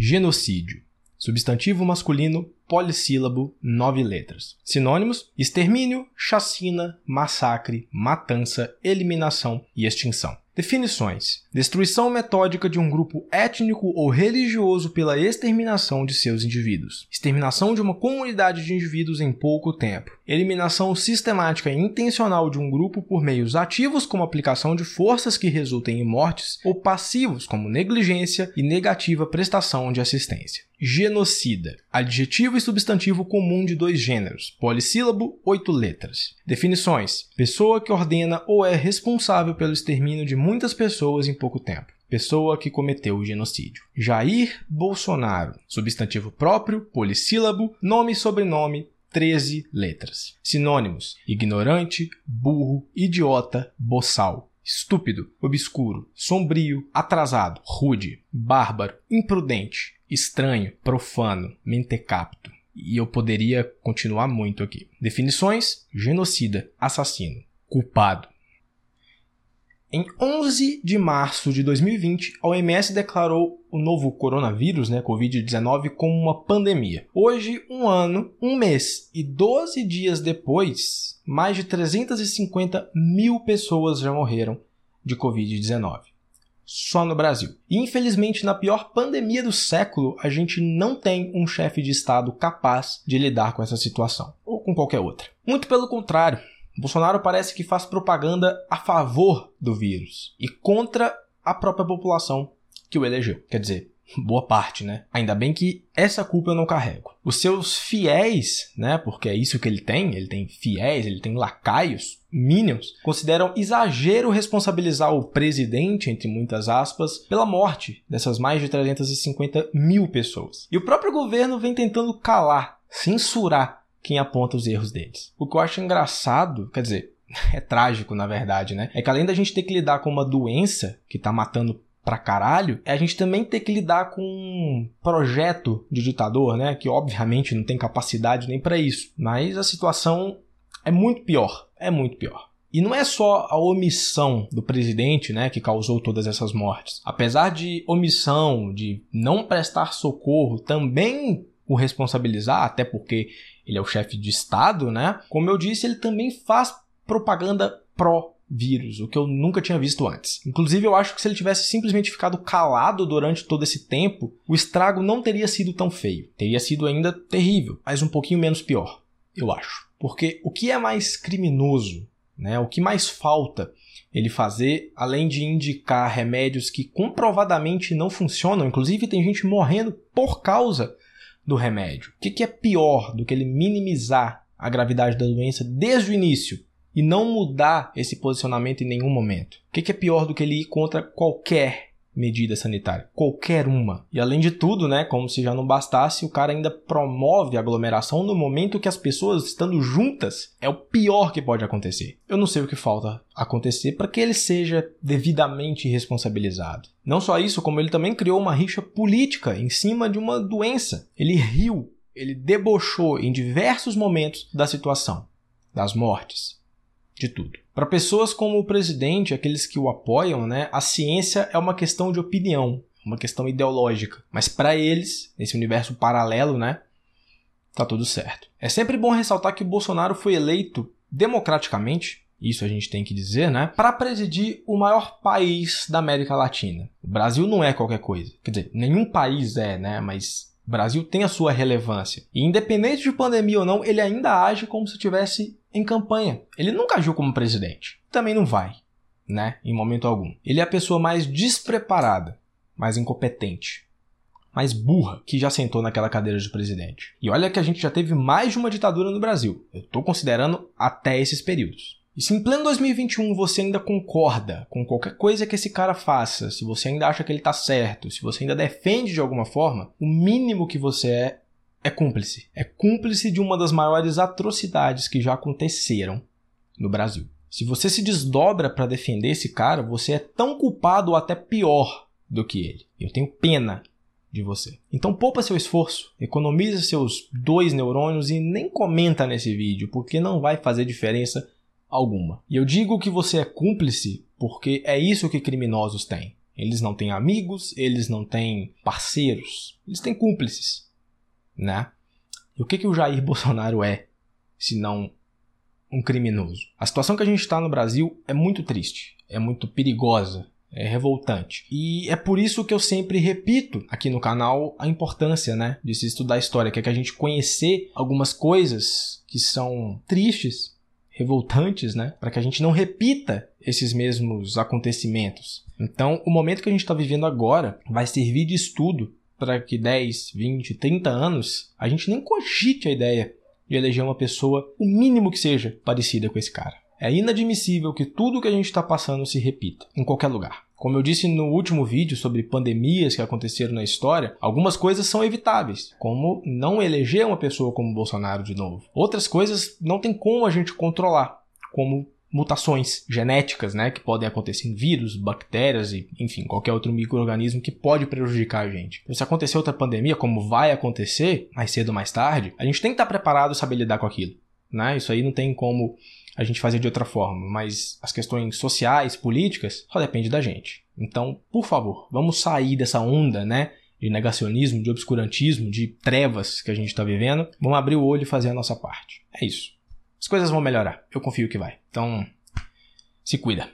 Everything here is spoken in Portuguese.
Genocídio. Substantivo masculino, polissílabo, nove letras. Sinônimos: extermínio, chacina, massacre, matança, eliminação e extinção. Definições: destruição metódica de um grupo étnico ou religioso pela exterminação de seus indivíduos. Exterminação de uma comunidade de indivíduos em pouco tempo. Eliminação sistemática e intencional de um grupo por meios ativos, como aplicação de forças que resultem em mortes, ou passivos, como negligência e negativa prestação de assistência. Genocida. Adjetivo e substantivo comum de dois gêneros. Polissílabo, oito letras. Definições: pessoa que ordena ou é responsável pelo extermínio de muitas pessoas em pouco tempo. Pessoa que cometeu o genocídio. Jair Bolsonaro. Substantivo próprio, polissílabo, nome e sobrenome, 13 letras. Sinônimos: ignorante, burro, idiota, boçal. Estúpido, obscuro, sombrio, atrasado, rude, bárbaro, imprudente, estranho, profano, mentecapto. E eu poderia continuar muito aqui. Definições: genocida, assassino, culpado. Em 11 de março de 2020, a OMS declarou o novo coronavírus, né, Covid-19, como uma pandemia. Hoje, um ano, um mês e 12 dias depois, mais de 350 mil pessoas já morreram de Covid-19 só no Brasil. E infelizmente, na pior pandemia do século, a gente não tem um chefe de Estado capaz de lidar com essa situação, ou com qualquer outra. Muito pelo contrário, Bolsonaro parece que faz propaganda a favor do vírus e contra a própria população que o elegeu. Quer dizer, boa parte, né? Ainda bem que essa culpa eu não carrego. Os seus fiéis, né? Porque é isso que ele tem, ele tem fiéis, ele tem lacaios, minions, consideram exagero responsabilizar o presidente, entre muitas aspas, pela morte dessas mais de 350 mil pessoas. E o próprio governo vem tentando calar, censurar quem aponta os erros deles. O que eu acho engraçado, quer dizer, é trágico na verdade, né? É que além da gente ter que lidar com uma doença que tá matando pra caralho, é a gente também ter que lidar com um projeto de ditador, né? Que obviamente não tem capacidade nem para isso. Mas a situação é muito pior. É muito pior. E não é só a omissão do presidente né, que causou todas essas mortes. Apesar de omissão, de não prestar socorro, também o responsabilizar, até porque ele é o chefe de Estado, né? Como eu disse, ele também faz propaganda pró vírus, o que eu nunca tinha visto antes. Inclusive, eu acho que se ele tivesse simplesmente ficado calado durante todo esse tempo, o estrago não teria sido tão feio. Teria sido ainda terrível, mas um pouquinho menos pior, eu acho. Porque o que é mais criminoso, né? O que mais falta ele fazer, além de indicar remédios que comprovadamente não funcionam, inclusive tem gente morrendo por causa do remédio. O que é pior do que ele minimizar a gravidade da doença desde o início e não mudar esse posicionamento em nenhum momento? O que é pior do que ele ir contra qualquer medida sanitária, qualquer uma. E além de tudo, né, como se já não bastasse, o cara ainda promove aglomeração no momento que as pessoas estando juntas é o pior que pode acontecer. Eu não sei o que falta acontecer para que ele seja devidamente responsabilizado. Não só isso, como ele também criou uma rixa política em cima de uma doença. Ele riu, ele debochou em diversos momentos da situação, das mortes, de tudo. Para pessoas como o presidente, aqueles que o apoiam, né, a ciência é uma questão de opinião, uma questão ideológica. Mas para eles, nesse universo paralelo, né, tá tudo certo. É sempre bom ressaltar que o Bolsonaro foi eleito democraticamente, isso a gente tem que dizer, né, para presidir o maior país da América Latina. O Brasil não é qualquer coisa. Quer dizer, nenhum país é, né, mas o Brasil tem a sua relevância. E independente de pandemia ou não, ele ainda age como se estivesse em campanha. Ele nunca agiu como presidente. Também não vai, né? Em momento algum. Ele é a pessoa mais despreparada, mais incompetente, mais burra que já sentou naquela cadeira de presidente. E olha que a gente já teve mais de uma ditadura no Brasil. Eu estou considerando até esses períodos. E se em pleno 2021 você ainda concorda com qualquer coisa que esse cara faça, se você ainda acha que ele tá certo, se você ainda defende de alguma forma, o mínimo que você é é cúmplice. É cúmplice de uma das maiores atrocidades que já aconteceram no Brasil. Se você se desdobra para defender esse cara, você é tão culpado ou até pior do que ele. Eu tenho pena de você. Então poupa seu esforço, economize seus dois neurônios e nem comenta nesse vídeo, porque não vai fazer diferença alguma. E eu digo que você é cúmplice porque é isso que criminosos têm. Eles não têm amigos, eles não têm parceiros, eles têm cúmplices, né? E o que, que o Jair Bolsonaro é, se não um criminoso? A situação que a gente está no Brasil é muito triste, é muito perigosa, é revoltante. E é por isso que eu sempre repito aqui no canal a importância, né, de se estudar a história, que é que a gente conhecer algumas coisas que são tristes, revoltantes, né, para que a gente não repita esses mesmos acontecimentos. Então, o momento que a gente está vivendo agora vai servir de estudo para que 10, 20, 30 anos a gente nem cogite a ideia de eleger uma pessoa, o mínimo que seja, parecida com esse cara. É inadmissível que tudo que a gente está passando se repita, em qualquer lugar. Como eu disse no último vídeo sobre pandemias que aconteceram na história, algumas coisas são evitáveis, como não eleger uma pessoa como Bolsonaro de novo. Outras coisas não tem como a gente controlar, como mutações genéticas, né, que podem acontecer em vírus, bactérias e, enfim, qualquer outro microorganismo que pode prejudicar a gente. Então, se acontecer outra pandemia, como vai acontecer mais cedo ou mais tarde, a gente tem que estar preparado e saber lidar com aquilo, né? Isso aí não tem como a gente fazer de outra forma, mas as questões sociais, políticas, só depende da gente. Então, por favor, vamos sair dessa onda, né? De negacionismo, de obscurantismo, de trevas que a gente está vivendo. Vamos abrir o olho e fazer a nossa parte. É isso. As coisas vão melhorar. Eu confio que vai. Então, se cuida.